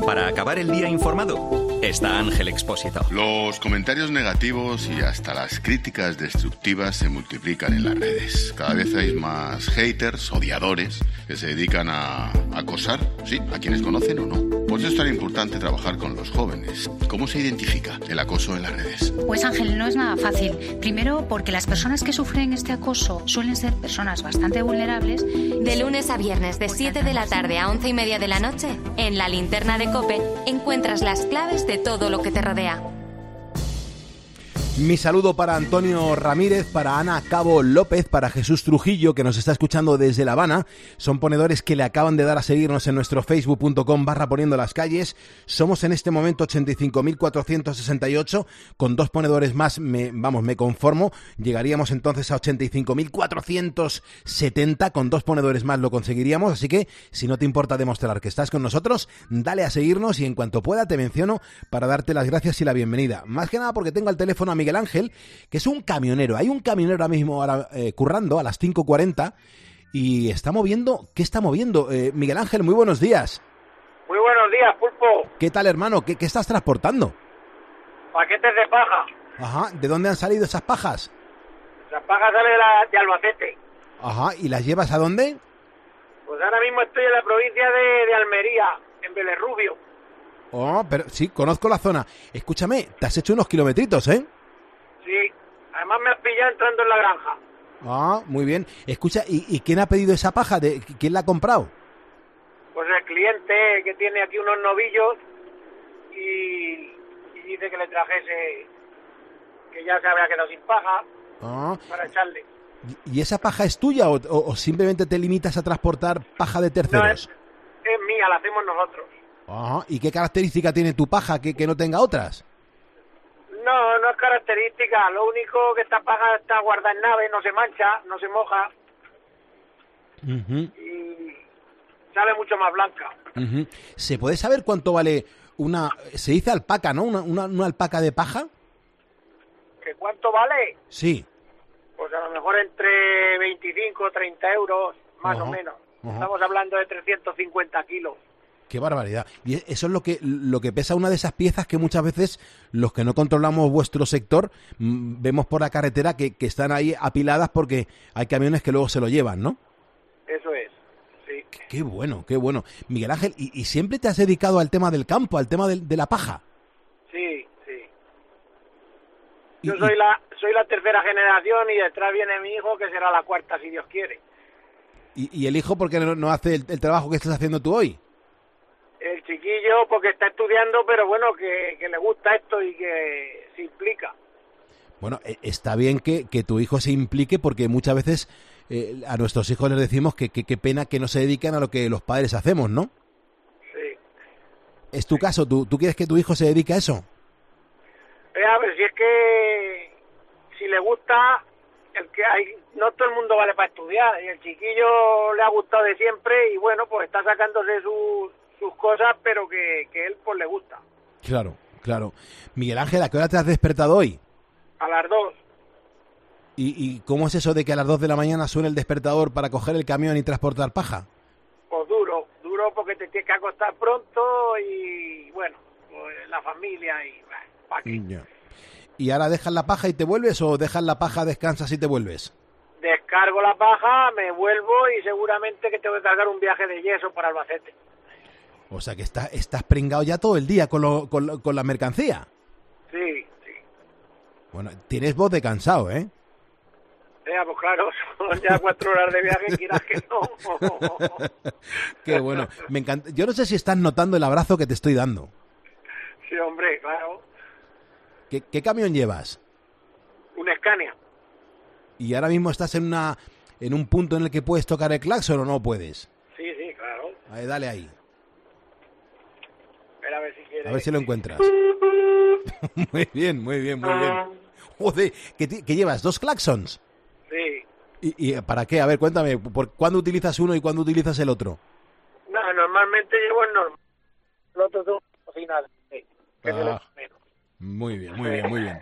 Para acabar el día informado, está Ángel Expósito. Los comentarios negativos y hasta las críticas destructivas se multiplican en las redes. Cada vez hay más haters, odiadores, que se dedican a acosar, sí, a quienes conocen o no. Por eso es tan importante trabajar con los jóvenes. ¿Cómo se identifica el acoso en las redes? Pues Ángel, no es nada fácil. Primero, porque las personas que sufren este acoso suelen ser personas bastante vulnerables. De lunes a viernes, de 7 de la tarde a 11 y media de la noche, en la linterna de Cope, encuentras las claves de todo lo que te rodea. Mi saludo para Antonio Ramírez, para Ana Cabo López, para Jesús Trujillo, que nos está escuchando desde La Habana. Son ponedores que le acaban de dar a seguirnos en nuestro facebook.com barra poniendo las calles. Somos en este momento 85.468. Con dos ponedores más, vamos, me conformo. Llegaríamos entonces a 85.470. Con dos ponedores más lo conseguiríamos. Así que, si no te importa demostrar que estás con nosotros, dale a seguirnos y en cuanto pueda te menciono para darte las gracias y la bienvenida. Más que nada porque tengo al teléfono a Miguel Ángel, que es un camionero. Hay un camionero ahora mismo ahora, eh, currando a las 5.40 y está moviendo. ¿Qué está moviendo? Eh, Miguel Ángel, muy buenos días. Muy buenos días, Pulpo. ¿Qué tal, hermano? ¿Qué, qué estás transportando? Paquetes de paja. Ajá. ¿De dónde han salido esas pajas? Las pajas salen de, la- de Albacete. Ajá. ¿Y las llevas a dónde? Pues ahora mismo estoy en la provincia de, de Almería, en Belerrubio. Oh, pero sí, conozco la zona. Escúchame, te has hecho unos kilometritos, ¿eh? Sí, además me has pillado entrando en la granja. Ah, muy bien. Escucha, ¿y, y quién ha pedido esa paja? ¿De, ¿Quién la ha comprado? Pues el cliente que tiene aquí unos novillos y, y dice que le trajese, que ya se había quedado sin paja Ah, para echarle. ¿Y esa paja es tuya o, o- o simplemente te limitas a transportar paja de No, terceros? es, es mía, la hacemos nosotros. Ajá. ¿Y qué característica tiene tu paja que, que no tenga otras? No, no es característica. Lo único que esta paja está guardada en nave, no se mancha, no se moja y sale mucho más blanca. ¿Se puede saber cuánto vale una... Se dice alpaca, ¿no? Una, una, una alpaca de paja. ¿Que cuánto vale? Sí. Pues a lo mejor entre 25 o 30 euros, más o menos. Estamos hablando de 350 kilos. Qué barbaridad. Y e- eso es lo que, lo que pesa una de esas piezas que muchas veces los que no controlamos vuestro sector mm, vemos por la carretera que, que están ahí apiladas porque hay camiones que luego se lo llevan, ¿no? Eso es, sí. Qué bueno, qué bueno. Miguel Ángel, ¿y, y siempre te has dedicado al tema del campo, al tema de, la paja? Sí, sí. Yo soy la, soy la tercera generación y detrás viene mi hijo que será la cuarta si Dios quiere. ¿Y, y el hijo por qué no, no hace el, el trabajo que estás haciendo tú hoy? El chiquillo porque está estudiando, pero bueno, que, que le gusta esto y que se implica. Bueno, e- está bien que, que tu hijo se implique porque muchas veces eh, a nuestros hijos les decimos que que- qué pena que no se dedican a lo que los padres hacemos, ¿no? Sí. Es tu caso, ¿tú, tú quieres que tu hijo se dedique a eso? Eh, a ver, si es que si le gusta, el que hay, no todo el mundo vale para estudiar y el chiquillo le ha gustado de siempre y bueno, pues está sacándose sus sus cosas, pero que, que él pues le gusta. Claro, claro. Miguel Ángel, ¿a qué hora te has despertado hoy? A las dos, ¿Y, y cómo es eso de que a las 2 de la mañana suene el despertador para coger el camión y transportar paja? pues duro, duro porque te tienes que acostar pronto y bueno, pues la familia y bah, ¿pa' qué? Ya. ¿Y ahora dejas la paja y te vuelves o dejas la paja, descansas y te vuelves? Descargo la paja, me vuelvo y seguramente que tengo que cargar un viaje de yeso para Albacete. O sea que está, estás pringado ya todo el día con, lo- con, lo- con la mercancía. Sí, Bueno, tienes voz de cansado, ¿eh? pues claro, (laughs) son ya cuatro horas de viaje, quieras que no. (laughs) Qué bueno. Me encanta. Yo no sé si estás notando el abrazo que te estoy dando. Sí, hombre, claro. ¿Qué, qué camión llevas? Un Scania. ¿Y ahora mismo estás en una en un punto en el que puedes tocar el claxon o no puedes? Sí, sí, claro. Ahí, dale ahí. A ver si lo encuentras. (laughs) muy bien, muy bien, muy bien. Joder, ¿qué, llevas? ¿Dos claxons? Sí. ¿Y, y para qué? A ver, cuéntame. ¿por ¿Cuándo utilizas uno y cuándo utilizas el otro? No, normalmente llevo el normal. El otro dos cocinas. Sí, que es Ah. Muy bien, muy bien, muy bien.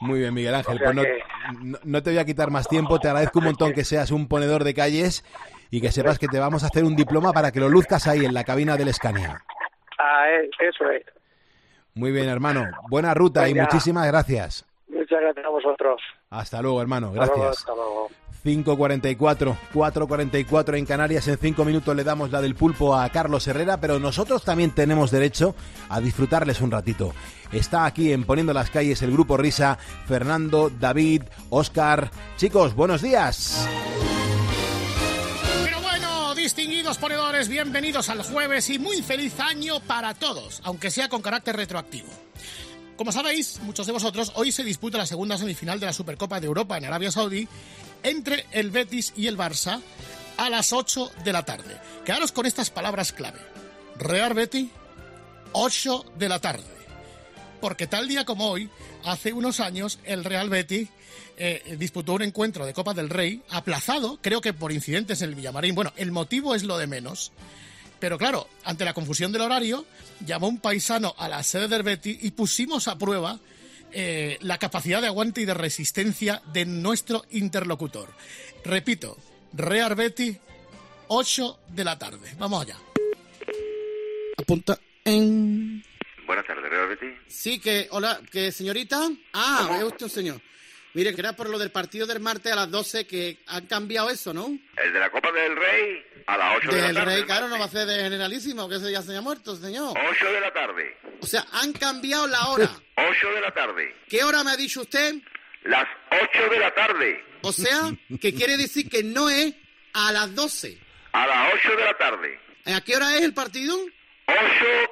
Muy bien, Miguel Ángel. O sea Pues no, que- no- no te voy a quitar más tiempo. Te agradezco un montón que seas un ponedor de calles y que sepas que te vamos a hacer un diploma para que lo luzcas ahí en la cabina del Scania. Ah, eh, eso es. Muy bien, hermano. Buena ruta y muchísimas gracias. Muchas gracias a vosotros. Hasta luego, hermano. Hasta luego, Gracias. Hasta luego. 5.44, 4.44 en Canarias. En cinco minutos le damos la del pulpo a Carlos Herrera, pero nosotros también tenemos derecho a disfrutarles un ratito. Está aquí en Poniendo las Calles el grupo Risa, Fernando, David, Oscar. Chicos, buenos días. Distinguidos ponedores, bienvenidos al jueves y muy feliz año para todos, aunque sea con carácter retroactivo. Como sabéis, muchos de vosotros, hoy se disputa la segunda semifinal de la Supercopa de Europa en Arabia Saudí entre el Betis y el Barça a las 8 de la tarde. Quedaros con estas palabras clave. Real Betis, 8 de la tarde. Porque tal día como hoy, hace unos años, el Real Betis eh, disputó un encuentro de Copa del Rey aplazado, creo que por incidentes en el Villamarín. Bueno, el motivo es lo de menos. Pero claro, ante la confusión del horario, llamó un paisano a la sede del Betis y pusimos a prueba eh, la capacidad de aguante y de resistencia de nuestro interlocutor. Repito, Real Betis, 8 de la tarde. Vamos allá. Apunta en... Buenas tardes, Real Betis. Sí, que, hola, que señorita. Ah, es usted un señor. Mire, que era por lo del partido del martes a las 12 que han cambiado eso, ¿no? El de la Copa del Rey a las 8 de la Del tarde. Rey, claro, no va a ser de generalísimo, que ese ya se haya muerto, señor. 8 de la tarde. O sea, han cambiado la hora. (laughs) 8 de la tarde. ¿Qué hora me ha dicho usted? Las 8 de la tarde. O sea, que quiere decir que no es a las 12. A las 8 de la tarde. ¿A qué hora es el partido? 8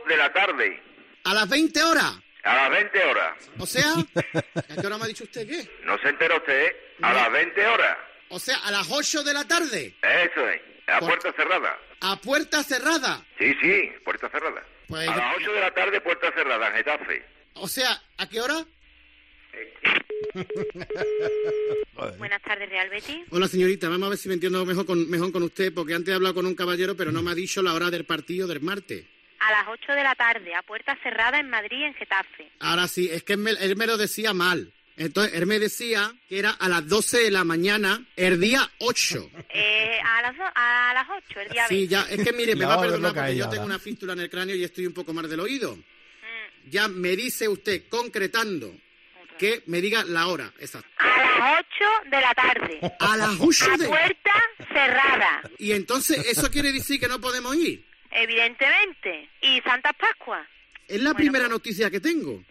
de la tarde. A las 20 horas. A las 20 horas. O sea, (laughs) ¿a qué hora me ha dicho usted qué? No se entera usted, ¿eh? A las 20 horas. O sea, a las 8 de la tarde, Eso es. A Por- puerta cerrada. a puerta cerrada. Sí, sí, puerta cerrada. Pues- a las 8 de la tarde, puerta cerrada, en Getafe. O sea, ¿a qué hora? Buenas tardes, Real Betty. Hola, señorita, vamos a ver si me entiendo mejor con, mejor con usted, porque antes he hablado con un caballero, pero no me ha dicho la hora del partido del martes. A las 8 de la tarde, a puerta cerrada en Madrid, en Getafe. Ahora sí, es que él me, él me lo decía mal. Entonces, él me decía que era a las 12 de la mañana, el día 8. Eh, a, las, do- a las 8, el día Sí, 20. ya, es que mire, me Ya va a perdonar porque yo tengo una fístula en el cráneo y estoy un poco mal del oído. Mm. Ya me dice usted, concretando, que me diga la hora exacta. A las 8 de la tarde. A las 8 A de... puerta cerrada, Y entonces, ¿eso quiere decir que no podemos ir? Evidentemente. ¿Y Santa Pascua? Es la primera noticia que tengo.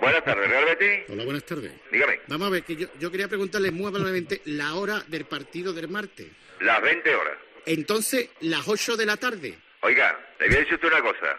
Buenas tardes, Real Betty. Hola, buenas tardes. Dígame, Vamos a ver, que yo, yo quería preguntarle muy amablemente la hora del partido del martes. las 20 horas. Entonces, las 8 de la tarde. Oiga, le voy a decir usted una cosa.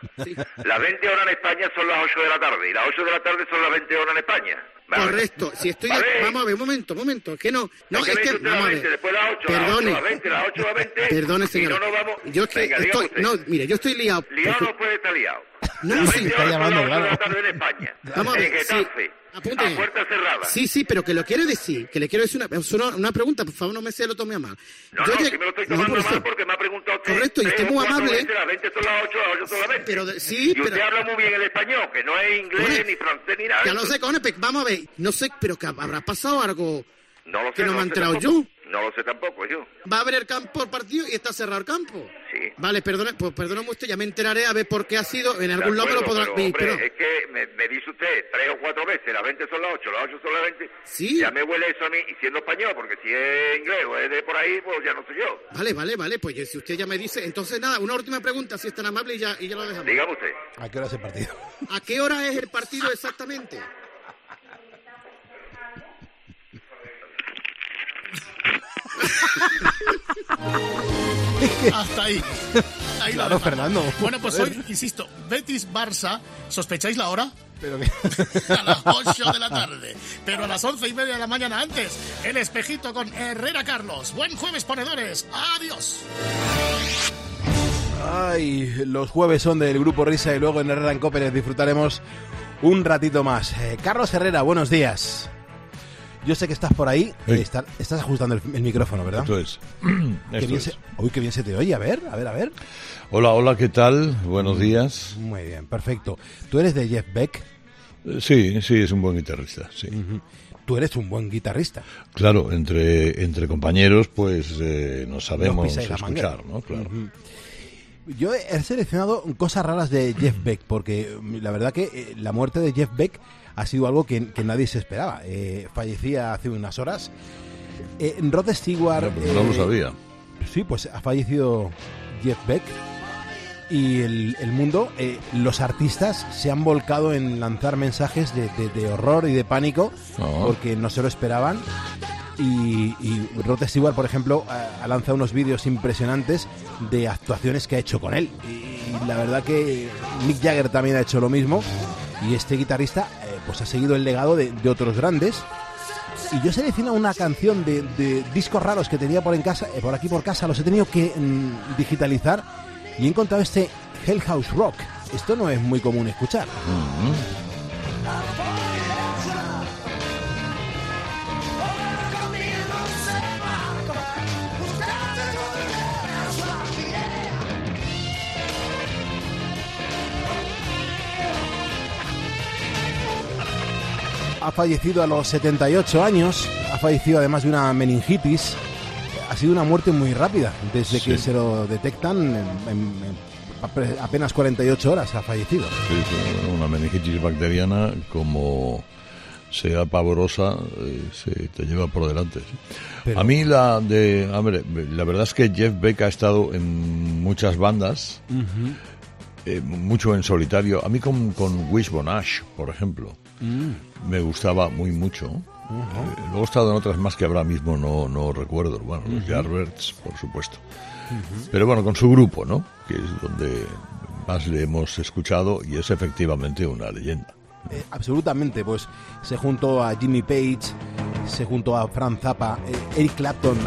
Las 20 horas en España son las 8 de la tarde y las 8 de la tarde son las 20 horas en España. Correcto. Si estoy... Vamos a ver, un momento, un momento. Que no... No, ¿Por qué es que... Vamos a las 20, ver. después las 8, Perdone. las 8, las 20, las 8, las 20. Perdone, y señora. no vamos... Yo es que Venga, dígame estoy... No, mire, yo estoy liado. Liado porque- no puede estar liado. 20 está llamando, las 8 de la claro. tarde en España. Vamos a ver, sí. Getafe. Apunte. A puerta cerrada. Sí, sí, pero que lo quiere decir, que le quiero decir una, es una, pregunta, por favor no me se lo tome a mal. No, Yo no, llegué- si me lo estoy no, tomando por mal eso. porque me ha preguntado usted. Correcto, y usted o muy amable. veces, Las 20 son las 8, las 8 son las 20. Pero sí, y usted pero- habla muy bien el español, que no es inglés, Cojones. ni francés, ni nada. de Ya sé, cojones, vamos a ver, no sé, pero que habrá pasado algo No lo sé, que no me lo he sé enterado tampoco. yo. No lo sé tampoco yo. Va a abrir el campo el partido y está cerrado el campo. Sí. Vale, perdone, pues perdóname usted, ya me enteraré a ver por qué ha sido, en De algún lado me lo acuerdo, podrá... pero, hombre, pero- es que me, me dice usted tres o cuatro veces, las 20 son las 8, las 8 son las 20. Sí. Ya me huele eso a mí, y siendo español, porque si es inglés o es de por ahí, pues ya no soy yo. Vale, vale, vale, pues ya- si usted ya me dice, entonces nada, una última pregunta, si es tan amable y ya, y ya lo dejamos. Dígame usted. ¿A qué hora es el partido? ¿A qué hora es el partido exactamente? Hasta ahí. Ahí Claro. Fernando. Bueno, pues Joder. hoy, insisto, Betis-Barça, ¿sospecháis la hora? Pero. (laughs) A las 8 de la tarde. Pero a las once y media de la mañana antes, el espejito con Herrera Carlos. Buen jueves, ponedores. Adiós. Ay, los jueves son del grupo Risa y luego en Herrera en Cóperes disfrutaremos un ratito más. Eh, Carlos Herrera, buenos días. Yo sé que estás por ahí. Sí. está- estás ajustando el, el micrófono, ¿verdad? Esto es. (clears throat) Qué Esto bien es. se, uy, qué bien se te oye. A ver, a ver, a ver. Hola, hola, ¿qué tal? Buenos días. Muy bien, perfecto. ¿Tú eres de Jeff Beck? Eh, Sí, sí, es un buen guitarrista, sí. Tú eres un buen guitarrista. Claro, entre, entre compañeros, pues eh, nos sabemos escuchar, ¿no? Claro. Yo he seleccionado cosas raras de Jeff Beck, porque mm, la verdad que eh, la muerte de Jeff Beck ha sido algo que, que nadie se esperaba. Eh, fallecía hace unas horas. Eh, Rod Stewart... No, no lo eh, sabía. Sí, pues ha fallecido Jeff Beck. Y el, el mundo, eh, los artistas se han volcado en lanzar mensajes de, de- de horror y de pánico Ah. porque no se lo esperaban. Y, y Rod Stewart, por ejemplo, ha, lanzado unos vídeos impresionantes de actuaciones que ha hecho con él. Y la verdad que Mick Jagger también ha hecho lo mismo. Y este guitarrista eh, pues ha seguido el legado de, otros grandes. Y yo selecciono una canción de, discos raros que tenía por, en casa, eh, por aquí por casa, los he tenido que mm, digitalizar y he encontrado este Hell House Rock. Esto no es muy común escuchar. Ha fallecido a los 78 años, ha fallecido además de una meningitis. Ha sido una muerte muy rápida, desde que Sí. se lo detectan en- en- en ape- apenas 48 horas ha fallecido. Sí, una meningitis bacteriana como sea pavorosa, eh, se te lleva por delante. sí. Pero- A mí la de, hombre, la verdad es que Jeff Beck ha estado en muchas bandas, eh, mucho en solitario. A mí con, con Wishbone Ash, por ejemplo, Mm. me gustaba muy mucho. Eh, luego he estado en otras más que ahora mismo no, no recuerdo. Bueno, los por supuesto. Pero bueno, con su grupo, ¿no? Que es donde más le hemos escuchado y es efectivamente una leyenda. Eh, absolutamente, pues se juntó a Jimmy Page, se juntó a Frank Zappa, eh, Eric Clapton,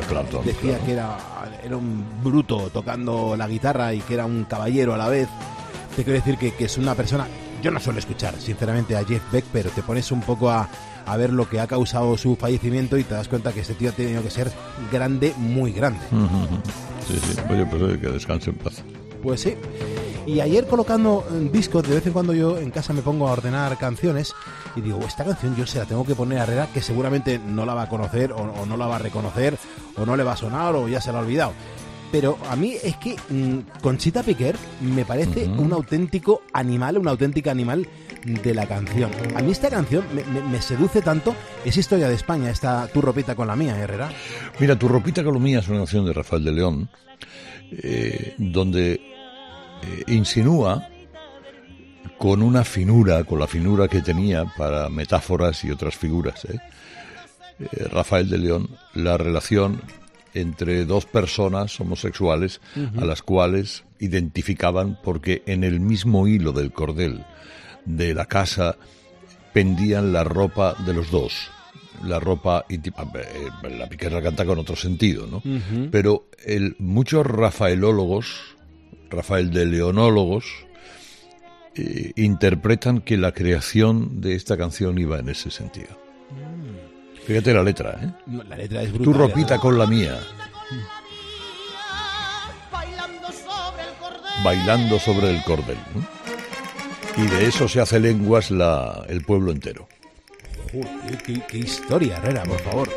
decía claro. que era, era un bruto tocando la guitarra y que era un caballero a la vez. Te quiero decir que, que es una persona, yo no suelo escuchar sinceramente a Jeff Beck, pero te pones un poco a, a ver lo que ha causado su fallecimiento y te das cuenta que este tío ha tenido que ser grande, muy grande. Sí, sí. Oye, pues oye, que descanse en paz. Pues sí. Y ayer colocando eh, discos, de vez en cuando yo en casa me pongo a ordenar canciones y digo, esta canción yo se la tengo que poner a Herrera que seguramente no la va a conocer o, o no la va a reconocer o no le va a sonar o ya se la ha olvidado. Pero a mí es que mm, Conchita Piquer me parece un auténtico animal, un auténtica animal de la canción. A mí esta canción me, me- me seduce tanto, es historia de España, esta tu ropita con la mía, Herrera. Mira, Tu ropita colomía es una canción de Rafael de León, eh, donde eh, insinúa con una finura, con la finura que tenía para metáforas y otras figuras, ¿eh? Eh, Rafael de León, la relación entre dos personas homosexuales a las cuales identificaban porque en el mismo hilo del cordel de la casa pendían la ropa de los dos. La ropa íntima, eh, la piquerra canta con otro sentido, ¿no? Pero el, muchos rafaelólogos, Rafael de Leonólogos, eh, interpretan que la creación de esta canción iba en ese sentido. Fíjate la letra, ¿eh? La letra es Tu brutal. ropita Herrera. con la mía, bailando sobre el cordel. ¿no? Y de eso se hace lenguas la, el pueblo entero. Joder, qué, qué historia, Herrera, por favor.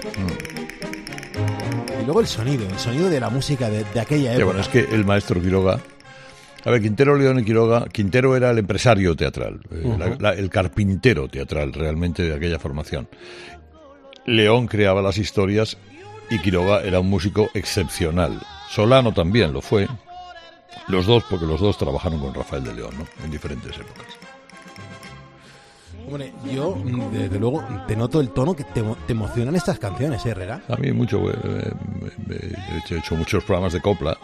Y luego el sonido, el sonido de la música de, de aquella época. bueno, es que el maestro Quiroga. A ver, Quintero León y Quiroga. Quintero era el empresario teatral, eh, Ujú. la- la- el carpintero teatral realmente de aquella formación. León creaba las historias y Quiroga era un músico excepcional. Solano también lo fue. Los dos, porque los dos trabajaron con Rafael de León, ¿no? En diferentes épocas. Hombre, yo, mm, desde luego, te noto el tono que te, emo- te emocionan estas canciones, ¿eh, Herrera. A mí mucho, eh, eh, me- he hecho- he hecho muchos programas de copla.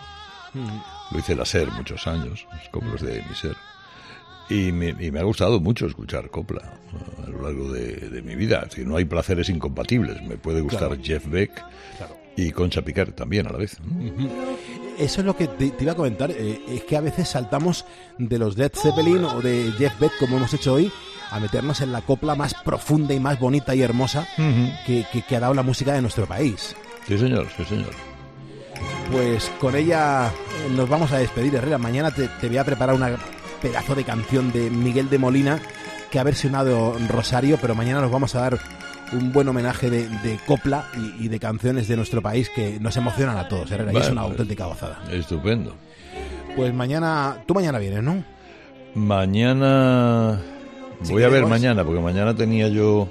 Lo hice la SER muchos años, los coplos de mi SER. Y me, y me ha gustado mucho escuchar copla a lo largo de, de mi vida. Es decir, no hay placeres incompatibles. Me puede gustar Claro. Jeff Beck y Concha Piquer también a la vez. Eso es lo que te, te iba a comentar. eh, es que a veces saltamos de los Led Zeppelin o de Jeff Beck, como hemos hecho hoy, a meternos en la copla más profunda y más bonita y hermosa que, que- que ha dado la música de nuestro país. Sí, señor, sí, señor. Pues con ella eh, nos vamos a despedir, Herrera. Mañana te, te voy a preparar una pedazo de canción de Miguel de Molina que ha versionado Rosario, pero mañana nos vamos a dar un buen homenaje de, de copla y, y de canciones de nuestro país que nos emocionan a todos, Herrera, es Vale, una vale. auténtica gozada. Estupendo. Pues mañana, tú mañana vienes, ¿no? Mañana Si voy a ver queremos- mañana porque mañana tenía yo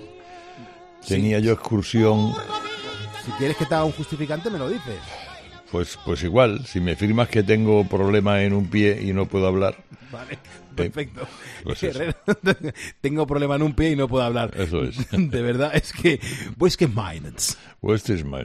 tenía yo excursión. Si quieres que te haga un justificante, me lo dices. Pues pues igual, si me firmas que tengo problema en un pie y no puedo hablar. Vale, eh, perfecto. pues. Herrera, (laughs) tengo problema en un pie y no puedo hablar. Eso es. (laughs) De verdad, es que, pues que. West is my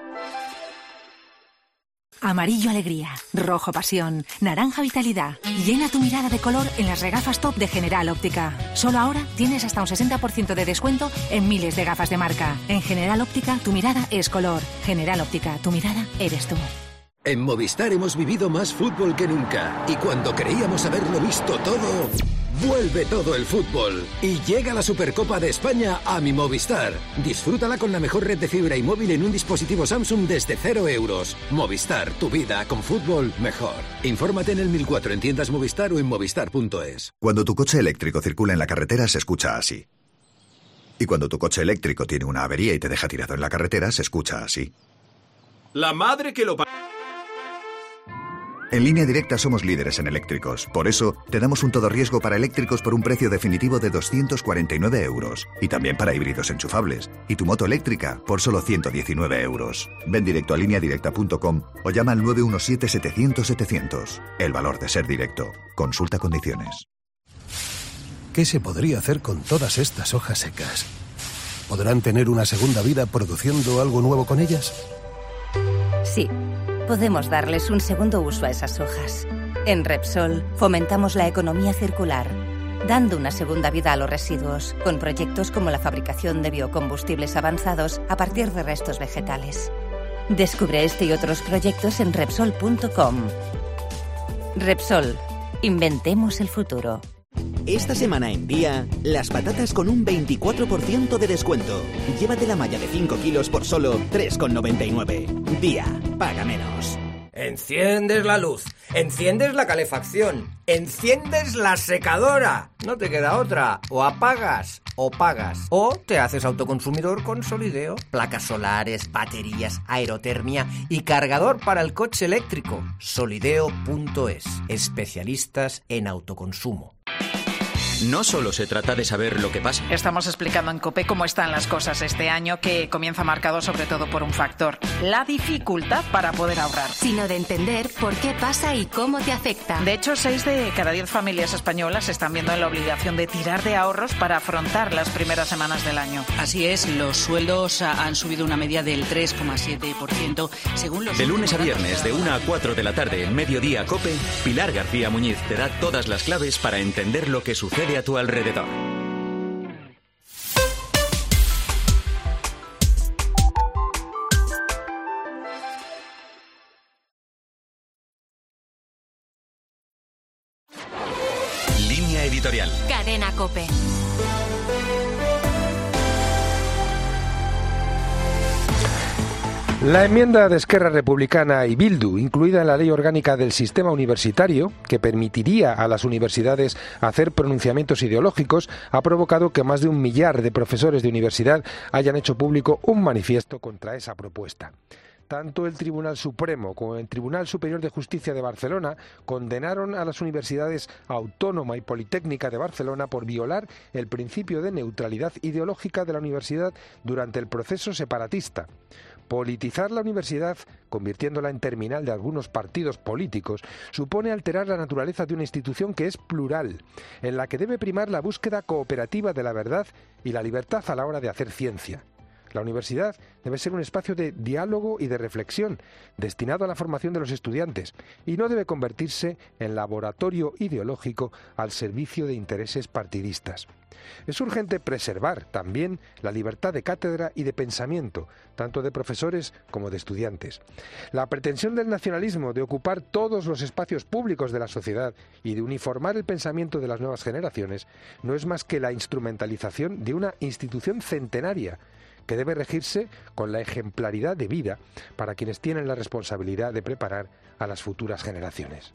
Amarillo alegría, rojo pasión, naranja vitalidad. Llena tu mirada de color en las regafas top de General Óptica. Solo ahora tienes hasta un 60% de descuento en miles de gafas de marca. En General Óptica tu mirada es color. General Óptica, tu mirada eres tú. En Movistar hemos vivido más fútbol que nunca y cuando creíamos haberlo visto todo, vuelve todo el fútbol y llega la Supercopa de España a mi Movistar. Disfrútala con la mejor red de fibra y móvil en un dispositivo Samsung desde 0 euros. Movistar, tu vida con fútbol mejor. Infórmate en el 1004 en tiendas Movistar o en movistar.es. Cuando tu coche eléctrico circula en la carretera se escucha así. Y cuando tu coche eléctrico tiene una avería y te deja tirado en la carretera se escucha así. La madre que lo pa- En línea directa somos líderes en eléctricos. Por eso, te damos un todo riesgo para eléctricos por un precio definitivo de 249 euros. Y también para híbridos enchufables. Y tu moto eléctrica por solo 119 euros. Ven directo a lineadirecta.com o llama al 917-700-700. El valor de ser directo. Consulta condiciones. ¿Qué se podría hacer con todas estas hojas secas? ¿Podrán tener una segunda vida produciendo algo nuevo con ellas? Sí, podemos darles un segundo uso a esas hojas. En Repsol fomentamos la economía circular, dando una segunda vida a los residuos, con proyectos como la fabricación de biocombustibles avanzados a partir de restos vegetales. Descubre este y otros proyectos en Repsol.com. Repsol, inventemos el futuro. Esta semana en Día, las patatas con un 24% de descuento. Llévate la malla de 5 kilos por solo 3,99. Día, paga menos. Enciendes la luz, enciendes la calefacción, enciendes la secadora. No te queda otra. O apagas o pagas. O te haces autoconsumidor con Solideo. Placas solares, baterías, aerotermia y cargador para el coche eléctrico. Solideo.es. Especialistas en autoconsumo. No solo se trata de saber lo que pasa. Estamos explicando en COPE cómo están las cosas este año, que comienza marcado sobre todo por un factor, la dificultad para poder ahorrar. Sino de entender por qué pasa y cómo te afecta. De hecho, 6 de cada 10 familias españolas están viendo en la obligación de tirar de ahorros para afrontar las primeras semanas del año. Así es, los sueldos han subido una media del 3,7% según los De lunes a viernes, de 1 a 4 de la tarde, en Mediodía Cope, Pilar García Muñiz te da todas las claves para entender lo que a tu alrededor. Línea editorial. Cadena Cope. La enmienda de Esquerra Republicana y Bildu, incluida en la ley orgánica del sistema universitario, que permitiría a las universidades hacer pronunciamientos ideológicos, ha provocado que más de un millar de profesores de universidad hayan hecho público un manifiesto contra esa propuesta. Tanto el Tribunal Supremo como el Tribunal Superior de Justicia de Barcelona condenaron a las universidades Autónoma y Politécnica de Barcelona por violar el principio de neutralidad ideológica de la universidad durante el proceso separatista. Politizar la universidad, convirtiéndola en terminal de algunos partidos políticos, supone alterar la naturaleza de una institución que es plural, en la que debe primar la búsqueda cooperativa de la verdad y la libertad a la hora de hacer ciencia. La universidad debe ser un espacio de diálogo y de reflexión, destinado a la formación de los estudiantes, y no debe convertirse en laboratorio ideológico al servicio de intereses partidistas. Es urgente preservar también la libertad de cátedra y de pensamiento, tanto de profesores como de estudiantes. La pretensión del nacionalismo de ocupar todos los espacios públicos de la sociedad y de uniformar el pensamiento de las nuevas generaciones no es más que la instrumentalización de una institución centenaria que debe regirse con la ejemplaridad de vida para quienes tienen la responsabilidad de preparar a las futuras generaciones.